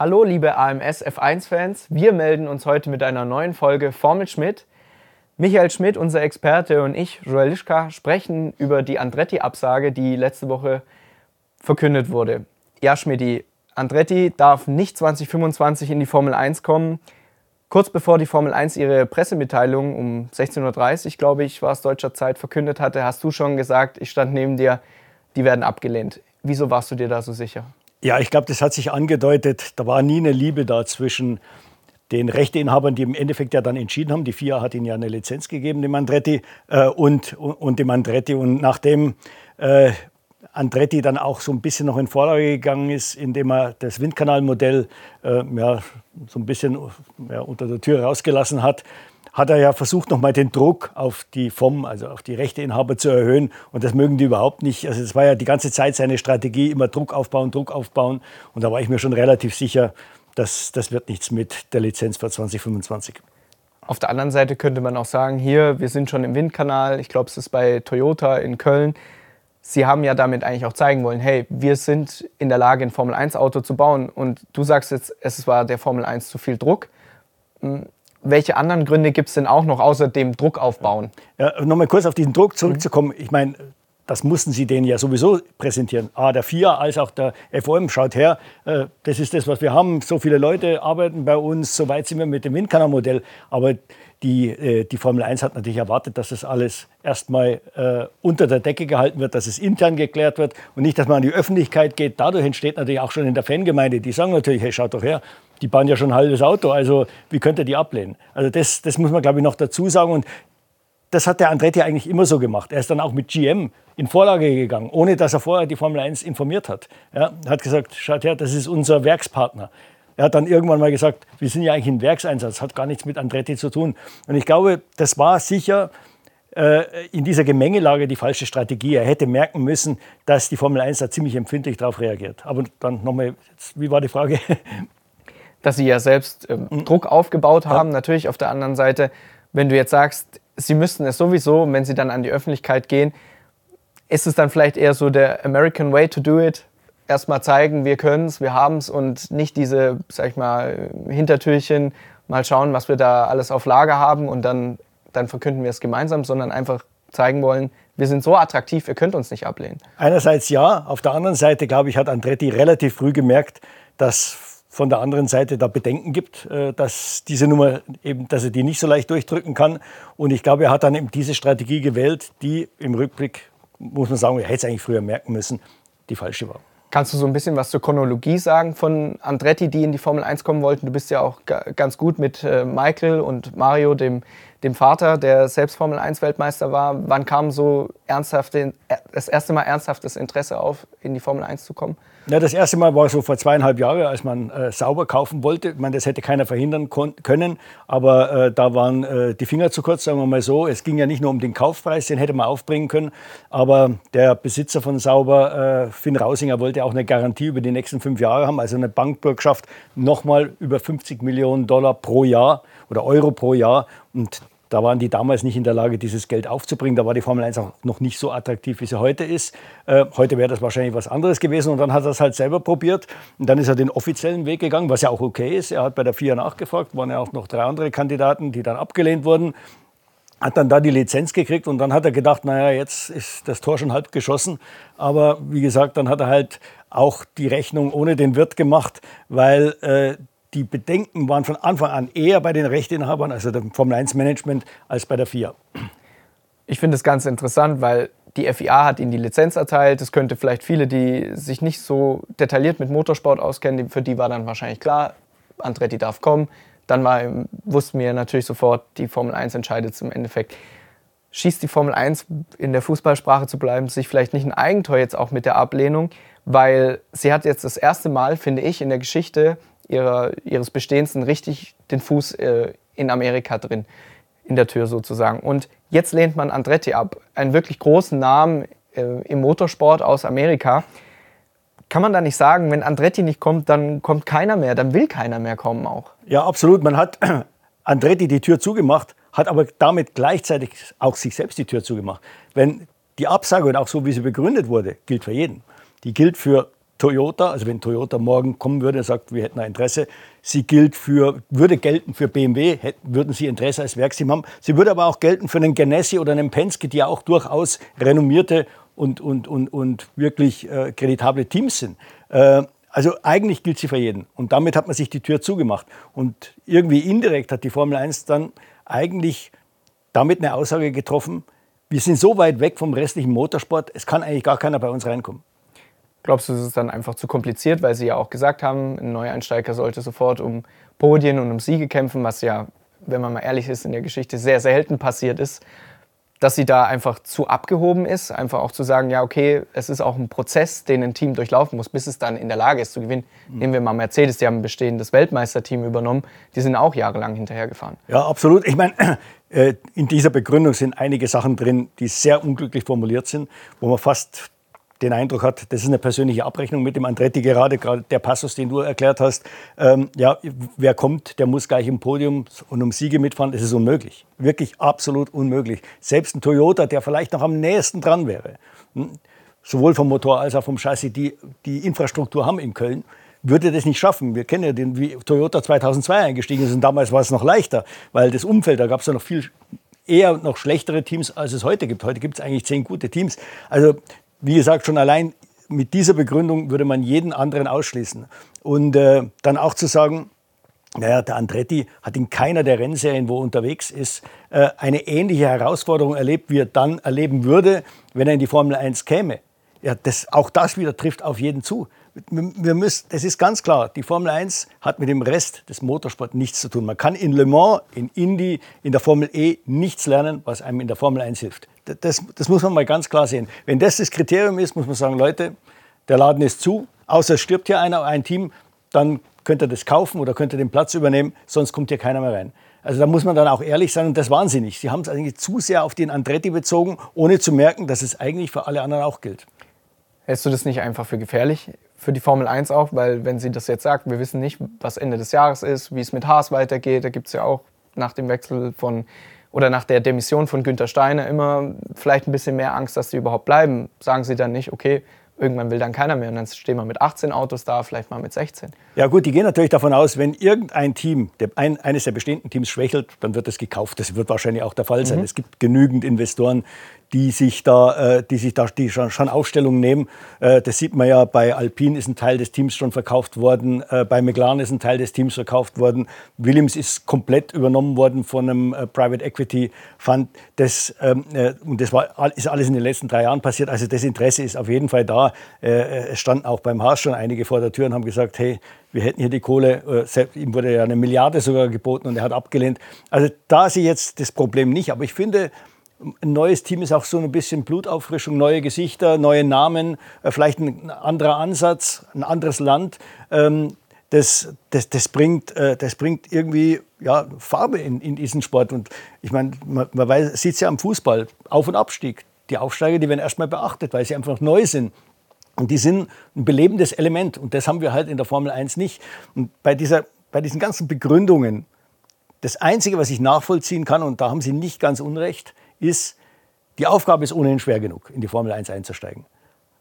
Hallo liebe AMS F1-Fans, wir melden uns heute mit einer neuen Folge Formel Schmidt. Michael Schmidt, unser Experte, und ich, Joel Lischka, sprechen über die Andretti-Absage, die letzte Woche verkündet wurde. Ja, Schmidt, Andretti darf nicht 2025 in die Formel 1 kommen. Kurz bevor die Formel 1 ihre Pressemitteilung um 16.30 Uhr, glaube ich, war es deutscher Zeit, verkündet hatte, hast du schon gesagt, ich stand neben dir, die werden abgelehnt. Wieso warst du dir da so sicher? Ja, ich glaube, das hat sich angedeutet. Da war nie eine Liebe da zwischen den Rechteinhabern, die im Endeffekt ja dann entschieden haben. Die FIA hat ihnen ja eine Lizenz gegeben, dem Andretti, äh, und, und, dem Andretti. Und nachdem äh, Andretti dann auch so ein bisschen noch in Vorlage gegangen ist, indem er das Windkanalmodell äh, ja, so ein bisschen ja, unter der Tür rausgelassen hat, hat er ja versucht, nochmal den Druck auf die FOM, also auf die Rechteinhaber zu erhöhen. Und das mögen die überhaupt nicht. Also es war ja die ganze Zeit seine Strategie, immer Druck aufbauen, Druck aufbauen. Und da war ich mir schon relativ sicher, dass das wird nichts mit der Lizenz für 2025. Auf der anderen Seite könnte man auch sagen, hier, wir sind schon im Windkanal. Ich glaube, es ist bei Toyota in Köln. Sie haben ja damit eigentlich auch zeigen wollen, hey, wir sind in der Lage, ein Formel-1-Auto zu bauen. Und du sagst jetzt, es war der Formel 1 zu viel Druck. Welche anderen Gründe gibt es denn auch noch außer dem Druck aufbauen? Ja, Nochmal kurz auf diesen Druck zurückzukommen. Ich meine, das mussten sie denen ja sowieso präsentieren. A, der FIA als auch der FOM, schaut her, äh, das ist das, was wir haben. So viele Leute arbeiten bei uns, so weit sind wir mit dem Windkanalmodell. Aber die, äh, die Formel 1 hat natürlich erwartet, dass das alles erstmal äh, unter der Decke gehalten wird, dass es intern geklärt wird und nicht, dass man an die Öffentlichkeit geht. Dadurch entsteht natürlich auch schon in der Fangemeinde, die sagen natürlich, hey, schaut doch her, die bauen ja schon ein halbes Auto, also wie könnt ihr die ablehnen? Also das, das muss man, glaube ich, noch dazu sagen. Und das hat der Andretti eigentlich immer so gemacht. Er ist dann auch mit GM in Vorlage gegangen, ohne dass er vorher die Formel 1 informiert hat. Ja, er hat gesagt, schaut her, das ist unser Werkspartner. Er hat dann irgendwann mal gesagt, wir sind ja eigentlich ein Werkseinsatz, hat gar nichts mit Andretti zu tun. Und ich glaube, das war sicher äh, in dieser Gemengelage die falsche Strategie. Er hätte merken müssen, dass die Formel 1 da ziemlich empfindlich darauf reagiert. Aber dann nochmal, wie war die Frage? Dass sie ja selbst mhm. Druck aufgebaut haben. Ja. Natürlich auf der anderen Seite, wenn du jetzt sagst, sie müssten es sowieso, wenn sie dann an die Öffentlichkeit gehen, ist es dann vielleicht eher so der American Way to do it? erstmal zeigen, wir können es, wir haben es und nicht diese, sag ich mal, Hintertürchen, mal schauen, was wir da alles auf Lager haben und dann, dann verkünden wir es gemeinsam, sondern einfach zeigen wollen, wir sind so attraktiv, ihr könnt uns nicht ablehnen. Einerseits ja, auf der anderen Seite, glaube ich, hat Andretti relativ früh gemerkt, dass von der anderen Seite da Bedenken gibt, äh, dass diese Nummer eben, dass er die nicht so leicht durchdrücken kann. Und ich glaube, er hat dann eben diese Strategie gewählt, die im Rückblick, muss man sagen, er hätte es eigentlich früher merken müssen, die falsche war. Kannst du so ein bisschen was zur Chronologie sagen von Andretti, die in die Formel 1 kommen wollten? Du bist ja auch ganz gut mit äh, Michael und Mario, dem, dem Vater, der selbst Formel 1 Weltmeister war. Wann kam so ernsthaft das erste Mal ernsthaftes Interesse auf, in die Formel 1 zu kommen? Ja, das erste Mal war so vor zweieinhalb Jahren, als man äh, sauber kaufen wollte. Ich meine, das hätte keiner verhindern können, aber äh, da waren äh, die Finger zu kurz, sagen wir mal so. Es ging ja nicht nur um den Kaufpreis, den hätte man aufbringen können, aber der Besitzer von Sauber, äh, Finn Rausinger, wollte auch eine Garantie über die nächsten fünf Jahre haben, also eine Bankbürgschaft nochmal über 50 Millionen Dollar pro Jahr oder Euro pro Jahr. Und da waren die damals nicht in der Lage, dieses Geld aufzubringen. Da war die Formel 1 auch noch nicht so attraktiv, wie sie heute ist. Äh, heute wäre das wahrscheinlich was anderes gewesen. Und dann hat er es halt selber probiert. Und dann ist er den offiziellen Weg gegangen, was ja auch okay ist. Er hat bei der FIA nachgefragt, waren ja auch noch drei andere Kandidaten, die dann abgelehnt wurden. Hat dann da die Lizenz gekriegt und dann hat er gedacht, naja, jetzt ist das Tor schon halb geschossen. Aber wie gesagt, dann hat er halt auch die Rechnung ohne den Wirt gemacht, weil äh, die Bedenken waren von Anfang an eher bei den Rechteinhabern, also dem Formel-1-Management, als bei der FIA. Ich finde es ganz interessant, weil die FIA hat ihnen die Lizenz erteilt. Es könnte vielleicht viele, die sich nicht so detailliert mit Motorsport auskennen, für die war dann wahrscheinlich klar, Andretti darf kommen. Dann war, wussten wir natürlich sofort, die Formel 1 entscheidet es im Endeffekt. Schießt die Formel 1, in der Fußballsprache zu bleiben, sich vielleicht nicht ein Eigentor jetzt auch mit der Ablehnung, weil sie hat jetzt das erste Mal, finde ich, in der Geschichte ihrer, ihres Bestehens richtig den Fuß äh, in Amerika drin, in der Tür sozusagen. Und jetzt lehnt man Andretti ab, einen wirklich großen Namen äh, im Motorsport aus Amerika. Kann man da nicht sagen, wenn Andretti nicht kommt, dann kommt keiner mehr, dann will keiner mehr kommen auch? Ja, absolut. Man hat Andretti die Tür zugemacht, hat aber damit gleichzeitig auch sich selbst die Tür zugemacht. Wenn die Absage und auch so, wie sie begründet wurde, gilt für jeden. Die gilt für Toyota, also wenn Toyota morgen kommen würde und sagt, wir hätten ein Interesse, sie gilt für, würde gelten für BMW, hätten, würden sie Interesse als Werksteam haben. Sie würde aber auch gelten für einen Ganassi oder einen Penske, die ja auch durchaus renommierte und, und, und, und wirklich äh, kreditable Teams sind. Äh, also eigentlich gilt sie für jeden. Und damit hat man sich die Tür zugemacht. Und irgendwie indirekt hat die Formel 1 dann eigentlich damit eine Aussage getroffen, wir sind so weit weg vom restlichen Motorsport, es kann eigentlich gar keiner bei uns reinkommen. Glaubst du, es ist dann einfach zu kompliziert, weil Sie ja auch gesagt haben, ein Neueinsteiger sollte sofort um Podien und um Siege kämpfen, was ja, wenn man mal ehrlich ist, in der Geschichte sehr selten passiert ist dass sie da einfach zu abgehoben ist, einfach auch zu sagen, ja, okay, es ist auch ein Prozess, den ein Team durchlaufen muss, bis es dann in der Lage ist zu gewinnen. Mhm. Nehmen wir mal Mercedes, die haben ein bestehendes Weltmeisterteam übernommen, die sind auch jahrelang hinterhergefahren. Ja, absolut. Ich meine, äh, in dieser Begründung sind einige Sachen drin, die sehr unglücklich formuliert sind, wo man fast den Eindruck hat, das ist eine persönliche Abrechnung mit dem Andretti gerade, gerade der Passus, den du erklärt hast. Ähm, ja, wer kommt, der muss gleich im Podium und um Siege mitfahren. Das ist unmöglich. Wirklich absolut unmöglich. Selbst ein Toyota, der vielleicht noch am nächsten dran wäre, hm, sowohl vom Motor als auch vom Chassis, die die Infrastruktur haben in Köln, würde das nicht schaffen. Wir kennen ja den, wie Toyota 2002 eingestiegen ist und damals war es noch leichter, weil das Umfeld, da gab es ja noch viel eher noch schlechtere Teams, als es heute gibt. Heute gibt es eigentlich zehn gute Teams. Also wie gesagt, schon allein mit dieser Begründung würde man jeden anderen ausschließen. Und äh, dann auch zu sagen, naja, der Andretti hat in keiner der Rennserien, wo er unterwegs ist, äh, eine ähnliche Herausforderung erlebt, wie er dann erleben würde, wenn er in die Formel 1 käme. Ja, das, auch das wieder trifft auf jeden zu wir müssen, das ist ganz klar, die Formel 1 hat mit dem Rest des Motorsports nichts zu tun. Man kann in Le Mans, in Indy, in der Formel E nichts lernen, was einem in der Formel 1 hilft. Das, das muss man mal ganz klar sehen. Wenn das das Kriterium ist, muss man sagen, Leute, der Laden ist zu, außer es stirbt hier einer, ein Team, dann könnt ihr das kaufen oder könnt ihr den Platz übernehmen, sonst kommt hier keiner mehr rein. Also da muss man dann auch ehrlich sein und das waren sie nicht. Sie haben es eigentlich zu sehr auf den Andretti bezogen, ohne zu merken, dass es eigentlich für alle anderen auch gilt. Hältst du das nicht einfach für gefährlich? Für die Formel 1 auch, weil wenn sie das jetzt sagt, wir wissen nicht, was Ende des Jahres ist, wie es mit Haas weitergeht, da gibt es ja auch nach dem Wechsel von oder nach der Demission von Günter Steiner immer vielleicht ein bisschen mehr Angst, dass sie überhaupt bleiben. Sagen sie dann nicht, okay, irgendwann will dann keiner mehr und dann stehen wir mit 18 Autos da, vielleicht mal mit 16. Ja gut, die gehen natürlich davon aus, wenn irgendein Team, der, ein, eines der bestehenden Teams schwächelt, dann wird es gekauft. Das wird wahrscheinlich auch der Fall sein. Mhm. Es gibt genügend Investoren, die sich da, äh, die sich da die schon, schon Aufstellung nehmen. Äh, das sieht man ja, bei Alpine ist ein Teil des Teams schon verkauft worden, äh, bei McLaren ist ein Teil des Teams verkauft worden, Williams ist komplett übernommen worden von einem äh, Private Equity Fund. Das, ähm, äh, und das war, ist alles in den letzten drei Jahren passiert. Also das Interesse ist auf jeden Fall da. Äh, es standen auch beim Haas schon einige vor der Tür und haben gesagt, hey, wir hätten hier die Kohle, ihm wurde ja eine Milliarde sogar geboten und er hat abgelehnt. Also da sehe ich jetzt das Problem nicht. Aber ich finde, ein neues Team ist auch so ein bisschen Blutauffrischung, neue Gesichter, neue Namen, äh, vielleicht ein anderer Ansatz, ein anderes Land. Ähm, das, das, das, bringt, äh, das bringt irgendwie ja, Farbe in, in diesen Sport. Und ich meine, man, man sieht es ja am Fußball, Auf- und Abstieg. Die Aufsteiger, die werden erstmal beachtet, weil sie einfach neu sind. Und die sind ein belebendes Element. Und das haben wir halt in der Formel 1 nicht. Und bei, dieser, bei diesen ganzen Begründungen, das Einzige, was ich nachvollziehen kann, und da haben Sie nicht ganz unrecht, ist, die Aufgabe ist ohnehin schwer genug, in die Formel 1 einzusteigen.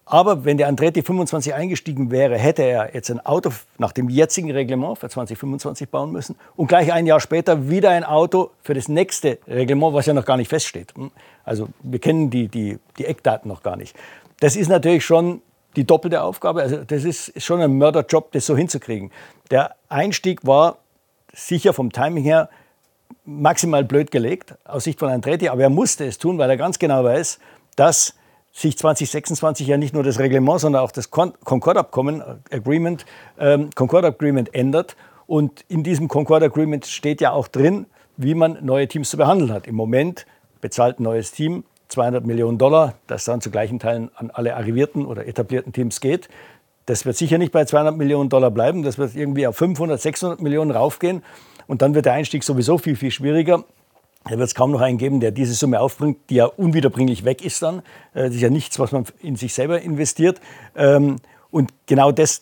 Aber wenn der Andretti 25 eingestiegen wäre, hätte er jetzt ein Auto nach dem jetzigen Reglement für 2025 bauen müssen und gleich ein Jahr später wieder ein Auto für das nächste Reglement, was ja noch gar nicht feststeht. Hm? Also wir kennen die, die, die Eckdaten noch gar nicht. Das ist natürlich schon die doppelte Aufgabe. Also das ist schon ein Mörderjob, das so hinzukriegen. Der Einstieg war sicher vom Timing her maximal blöd gelegt aus Sicht von Andretti, aber er musste es tun, weil er ganz genau weiß, dass sich 2026 ja nicht nur das Reglement, sondern auch das Concord-Abkommen, äh, Agreement, ähm, Concord-Agreement ändert. Und in diesem Concord-Agreement steht ja auch drin, wie man neue Teams zu behandeln hat. Im Moment bezahlt ein neues Team 200 Millionen Dollar, das dann zu gleichen Teilen an alle arrivierten oder etablierten Teams geht. Das wird sicher nicht bei 200 Millionen Dollar bleiben, das wird irgendwie auf 500, 600 Millionen raufgehen. Und dann wird der Einstieg sowieso viel, viel schwieriger. Da wird es kaum noch einen geben, der diese Summe aufbringt, die ja unwiederbringlich weg ist dann. Äh, das ist ja nichts, was man in sich selber investiert. Ähm, und genau das,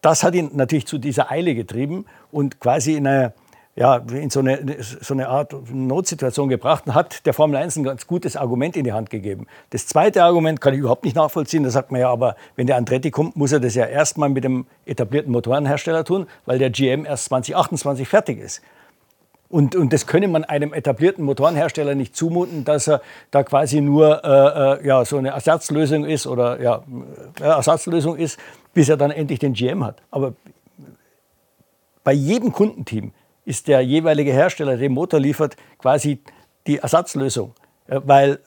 das hat ihn natürlich zu dieser Eile getrieben und quasi in einer, ja, in so eine, so eine Art Notsituation gebracht und hat der Formel 1 ein ganz gutes Argument in die Hand gegeben. Das zweite Argument kann ich überhaupt nicht nachvollziehen. Da sagt man ja, aber wenn der Andretti kommt, muss er das ja erstmal mit dem etablierten Motorenhersteller tun, weil der GM erst 2028 fertig ist. Und, und das könne man einem etablierten Motorenhersteller nicht zumuten, dass er da quasi nur äh, äh ja, so eine Ersatzlösung ist oder ja, äh, Ersatzlösung ist, bis er dann endlich den GM hat. Aber bei jedem Kundenteam ist der jeweilige Hersteller, der den Motor liefert, quasi die Ersatzlösung. Weil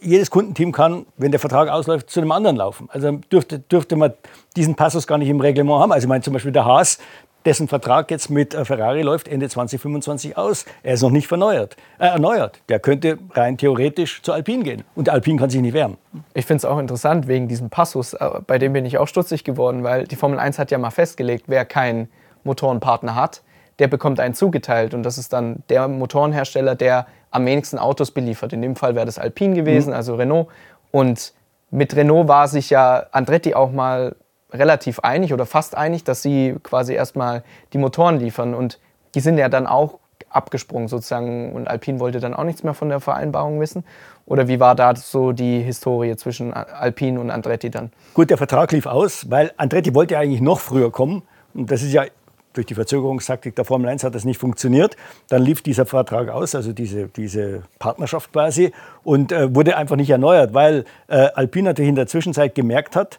jedes Kundenteam kann, wenn der Vertrag ausläuft, zu einem anderen laufen. Also dürfte, dürfte man diesen Passus gar nicht im Reglement haben. Also ich meine zum Beispiel der Haas, dessen Vertrag jetzt mit äh, Ferrari läuft Ende 2025 aus. Er ist noch nicht verneuert, äh, erneuert. Der könnte rein theoretisch zu Alpine gehen. Und Alpine kann sich nicht wehren. Ich finde es auch interessant wegen diesem Passus. Äh, bei dem bin ich auch stutzig geworden, weil die Formel 1 hat ja mal festgelegt, wer keinen Motorenpartner hat, der bekommt einen zugeteilt. Und das ist dann der Motorenhersteller, der am wenigsten Autos beliefert. In dem Fall wäre das Alpine gewesen, mhm. also Renault. Und mit Renault war sich ja Andretti auch mal relativ einig oder fast einig, dass sie quasi erstmal die Motoren liefern. Und die sind ja dann auch abgesprungen sozusagen und Alpine wollte dann auch nichts mehr von der Vereinbarung wissen? Oder wie war da so die Historie zwischen Alpine und Andretti dann? Gut, der Vertrag lief aus, weil Andretti wollte eigentlich noch früher kommen. Und das ist ja durch die Verzögerungstaktik der Formel 1 hat das nicht funktioniert. Dann lief dieser Vertrag aus, also diese, diese Partnerschaft quasi, und äh, wurde einfach nicht erneuert, weil äh, Alpine natürlich in der Zwischenzeit gemerkt hat,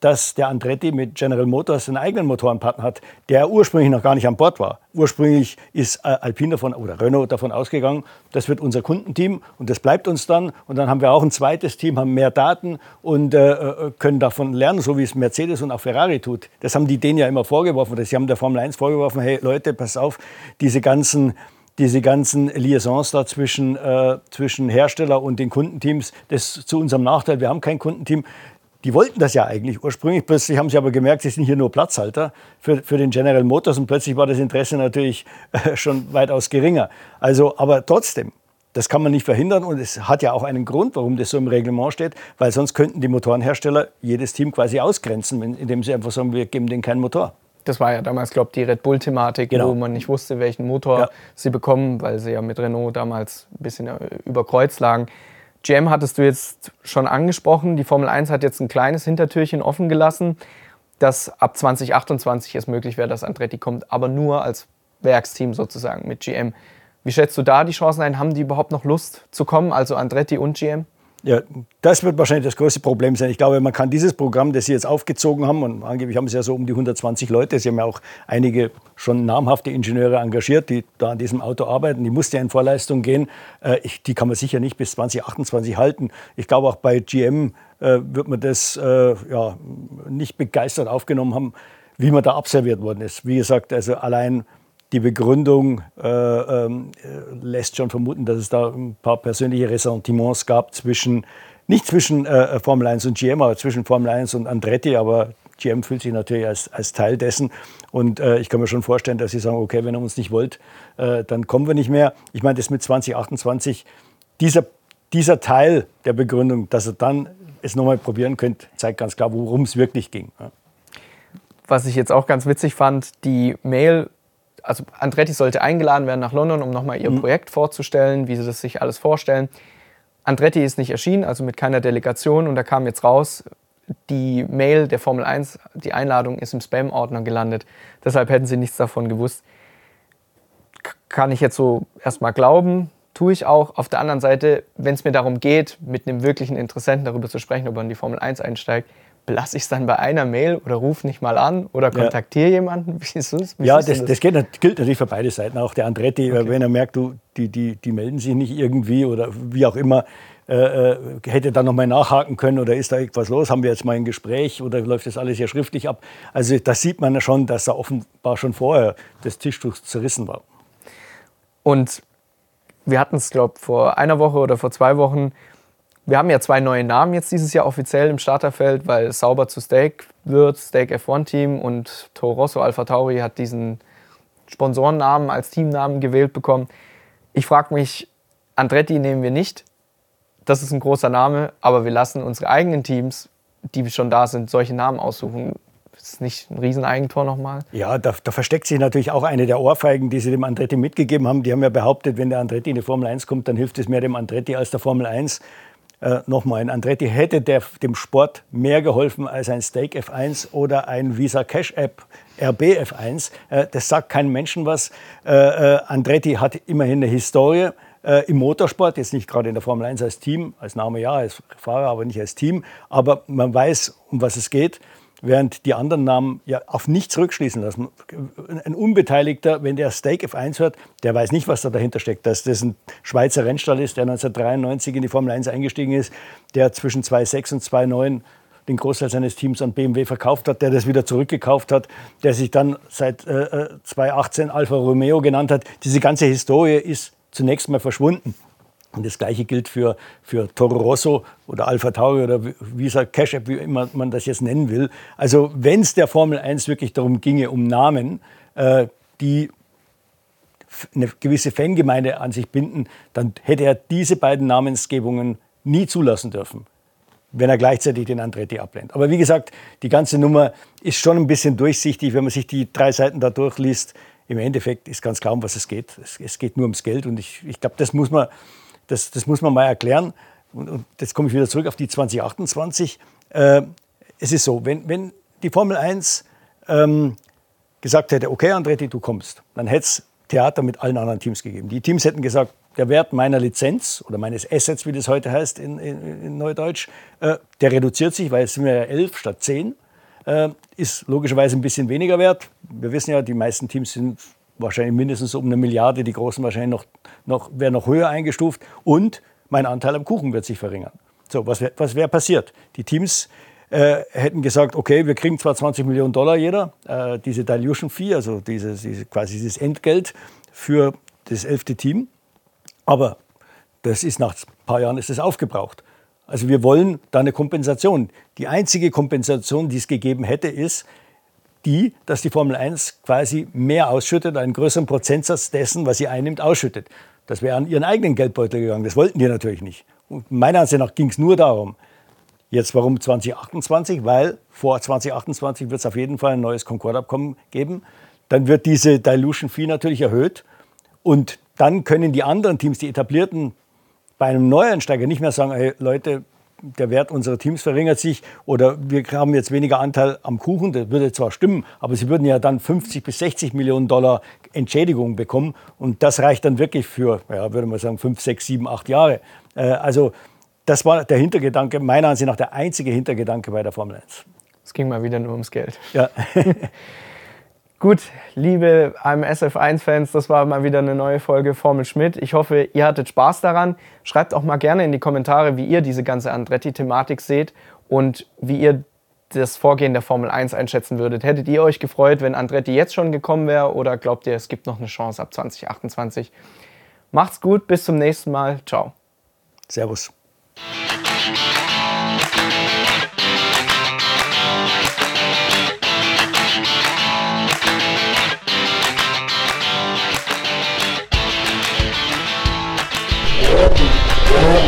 dass der Andretti mit General Motors einen eigenen Motorenpartner hat, der ursprünglich noch gar nicht an Bord war. Ursprünglich ist äh, Alpine davon oder Renault davon ausgegangen, das wird unser Kundenteam und das bleibt uns dann. Und dann haben wir auch ein zweites Team, haben mehr Daten und äh, äh können davon lernen, so wie es Mercedes und auch Ferrari tut. Das haben die denen ja immer vorgeworfen. Sie haben der Formel 1 vorgeworfen, hey Leute, pass auf, diese ganzen diese ganzen Liaisons da zwischen, äh, zwischen Hersteller und den Kundenteams, das ist zu unserem Nachteil. Wir haben kein Kundenteam. Die wollten das ja eigentlich ursprünglich. Plötzlich haben sie aber gemerkt, sie sind hier nur Platzhalter für, für den General Motors und plötzlich war das Interesse natürlich äh, schon weitaus geringer. Also, aber trotzdem, das kann man nicht verhindern und es hat ja auch einen Grund, warum das so im Reglement steht, weil sonst könnten die Motorenhersteller jedes Team quasi ausgrenzen, indem sie einfach sagen, wir geben denen keinen Motor. Das war ja damals, glaube ich, die Red Bull-Thematik, genau. wo man nicht wusste, welchen Motor ja. sie bekommen, weil sie ja mit Renault damals ein bisschen äh, überkreuzt lagen. GM hattest du jetzt schon angesprochen. Die Formel 1 hat jetzt ein kleines Hintertürchen offen gelassen, dass ab 2028 es möglich wäre, dass Andretti kommt, aber nur als Werksteam sozusagen mit GM. Wie schätzt du da die Chancen ein? Haben die überhaupt noch Lust zu kommen, also Andretti und GM? Ja, das wird wahrscheinlich das größte Problem sein. Ich glaube, man kann dieses Programm, das Sie jetzt aufgezogen haben, und angeblich haben Sie ja so um die 120 Leute, Sie haben ja auch einige schon namhafte Ingenieure engagiert, die da an diesem Auto arbeiten, die musste ja in Vorleistung gehen. Äh, ich, die kann man sicher nicht bis 2028 halten. Ich glaube, auch bei GM äh, wird man das äh, ja, nicht begeistert aufgenommen haben, wie man da abserviert worden ist. Wie gesagt, also allein die Begründung äh, äh, lässt schon vermuten, dass es da ein paar persönliche Ressentiments gab zwischen, nicht zwischen äh, Formel 1 und GM, aber zwischen Formel 1 und Andretti. Aber GM fühlt sich natürlich als, als Teil dessen. Und äh, ich kann mir schon vorstellen, dass sie sagen, okay, wenn ihr uns nicht wollt, äh, dann kommen wir nicht mehr. Ich meine, das mit 2028, dieser, dieser Teil der Begründung, dass ihr dann es nochmal probieren könnt, zeigt ganz klar, worum es wirklich ging. Ja. Was ich jetzt auch ganz witzig fand, die Mail also Andretti sollte eingeladen werden nach London, um nochmal ihr mhm. Projekt vorzustellen, wie sie das sich alles vorstellen. Andretti ist nicht erschienen, also mit keiner Delegation. Und da kam jetzt raus, die Mail der Formel 1, die Einladung ist im Spam-Ordner gelandet. Deshalb hätten sie nichts davon gewusst. Kann ich jetzt so erstmal glauben, tue ich auch. Auf der anderen Seite, wenn es mir darum geht, mit einem wirklichen Interessenten darüber zu sprechen, ob er in die Formel 1 einsteigt, belasse ich es dann bei einer Mail oder ruf nicht mal an oder kontaktiere ja. jemanden? Wie ist das? Wie ja, das, das? geht, gilt natürlich für beide Seiten. Auch der Andretti, okay. wenn er merkt, du, die, die, die melden sich nicht irgendwie oder wie auch immer, äh, äh hätte dann nochmal nachhaken können oder ist da irgendwas los? Haben wir jetzt mal ein Gespräch oder läuft das alles hier schriftlich ab? Also da sieht man schon, dass da offenbar schon vorher das Tischtuch zerrissen war. Und wir hatten es, glaube ich, vor einer Woche oder vor zwei Wochen wir haben ja zwei neue Namen jetzt dieses Jahr offiziell im Starterfeld, weil Sauber zu Steak wird, Steak F1 Team und Toro Rosso Alpha Tauri hat diesen Sponsorennamen als Teamnamen gewählt bekommen. Ich frage mich, Andretti nehmen wir nicht. Das ist ein großer Name, aber wir lassen unsere eigenen Teams, die schon da sind, solche Namen aussuchen. ist nicht ein Rieseneigentor nochmal. Ja, da, da, versteckt sich natürlich auch eine der Ohrfeigen, die sie dem Andretti mitgegeben haben. Die haben ja behauptet, wenn der Andretti in die Formel 1 kommt, dann hilft es mehr dem Andretti als der Formel 1. Äh, Nochmal, ein Andretti hätte der, dem Sport mehr geholfen als ein Stake F1 oder ein Visa Cash App RB F1. Äh, das sagt keinem Menschen was. Äh, äh, Andretti hat immerhin eine Historie äh, im Motorsport, jetzt nicht gerade in der Formel 1 als Team, als Name ja, als Fahrer, aber nicht als Team. Aber man weiß, um was es geht während die anderen Namen ja auf nichts rückschließen lassen. Ein Unbeteiligter, wenn der Stake F1 hört, der weiß nicht, was da dahinter steckt. Dass das ein Schweizer Rennstall ist, der 1993 in die Formel 1 eingestiegen ist, der zwischen 2006 und 2009 den Großteil seines Teams an BMW verkauft hat, der das wieder zurückgekauft hat, der sich dann seit äh, 2018 äh, Alfa Romeo genannt hat. Diese ganze Historie ist zunächst mal verschwunden. Und das Gleiche gilt für, für Toro Rosso oder Alpha Tauri oder Visa Cash App, wie immer man das jetzt nennen will. Also wenn es der Formel 1 wirklich darum ginge, um Namen, äh, die eine gewisse Fangemeinde an sich binden, dann hätte er diese beiden Namensgebungen nie zulassen dürfen, wenn er gleichzeitig den Andretti ablehnt. Aber wie gesagt, die ganze Nummer ist schon ein bisschen durchsichtig, wenn man sich die drei Seiten da durchliest. Im Endeffekt ist ganz klar, um was es geht. Es, es geht nur ums Geld und ich, ich glaube, das muss man das, das muss man mal erklären. Und, und jetzt komme ich wieder zurück auf die 2028. Äh, es ist so, wenn, wenn die Formel 1 ähm, gesagt hätte, okay Andretti, du kommst, dann hätte es Theater mit allen anderen Teams gegeben. Die Teams hätten gesagt, der Wert meiner Lizenz oder meines Assets, wie das heute heißt in, in, in Neudeutsch, äh, der reduziert sich, weil jetzt sind wir ja elf statt zehn, äh, ist logischerweise ein bisschen weniger wert. Wir wissen ja, die meisten Teams sind wahrscheinlich mindestens um eine Milliarde, die großen wahrscheinlich noch, noch, werden noch höher eingestuft und mein Anteil am Kuchen wird sich verringern. So, was wäre was wär passiert? Die Teams äh, hätten gesagt, okay, wir kriegen zwar 20 Millionen Dollar jeder, äh, diese Dilution Fee, also dieses, diese, quasi dieses Entgelt für das elfte Team, aber das ist nach ein paar Jahren ist das aufgebraucht. Also wir wollen da eine Kompensation. Die einzige Kompensation, die es gegeben hätte, ist, die, dass die Formel 1 quasi mehr ausschüttet, einen größeren Prozentsatz dessen, was sie einnimmt, ausschüttet. Das wäre an ihren eigenen Geldbeutel gegangen. Das wollten die natürlich nicht. Und meiner Ansicht nach ging es nur darum. Jetzt warum 2028? Weil vor 2028 wird es auf jeden Fall ein neues Concorde-Abkommen geben. Dann wird diese Dilution Fee natürlich erhöht. Und dann können die anderen Teams, die etablierten, bei einem Neueinsteiger nicht mehr sagen, hey Leute, der Wert unserer Teams verringert sich oder wir haben jetzt weniger Anteil am Kuchen, das würde zwar stimmen, aber sie würden ja dann 50 bis 60 Millionen Dollar Entschädigung bekommen und das reicht dann wirklich für, ja, würde man sagen, 5, 6, 7, 8 Jahre. Äh, also das war der Hintergedanke, meiner Ansicht nach der einzige Hintergedanke bei der Formel 1. Es ging mal wieder nur ums Geld. Ja. Gut, liebe AMS F1-Fans, das war mal wieder eine neue Folge Formel Schmidt. Ich hoffe, ihr hattet Spaß daran. Schreibt auch mal gerne in die Kommentare, wie ihr diese ganze Andretti-Thematik seht und wie ihr das Vorgehen der Formel 1 einschätzen würdet. Hättet ihr euch gefreut, wenn Andretti jetzt schon gekommen wäre oder glaubt ihr, es gibt noch eine Chance ab 2028? Macht's gut, bis zum nächsten Mal. Ciao. Servus. Oh.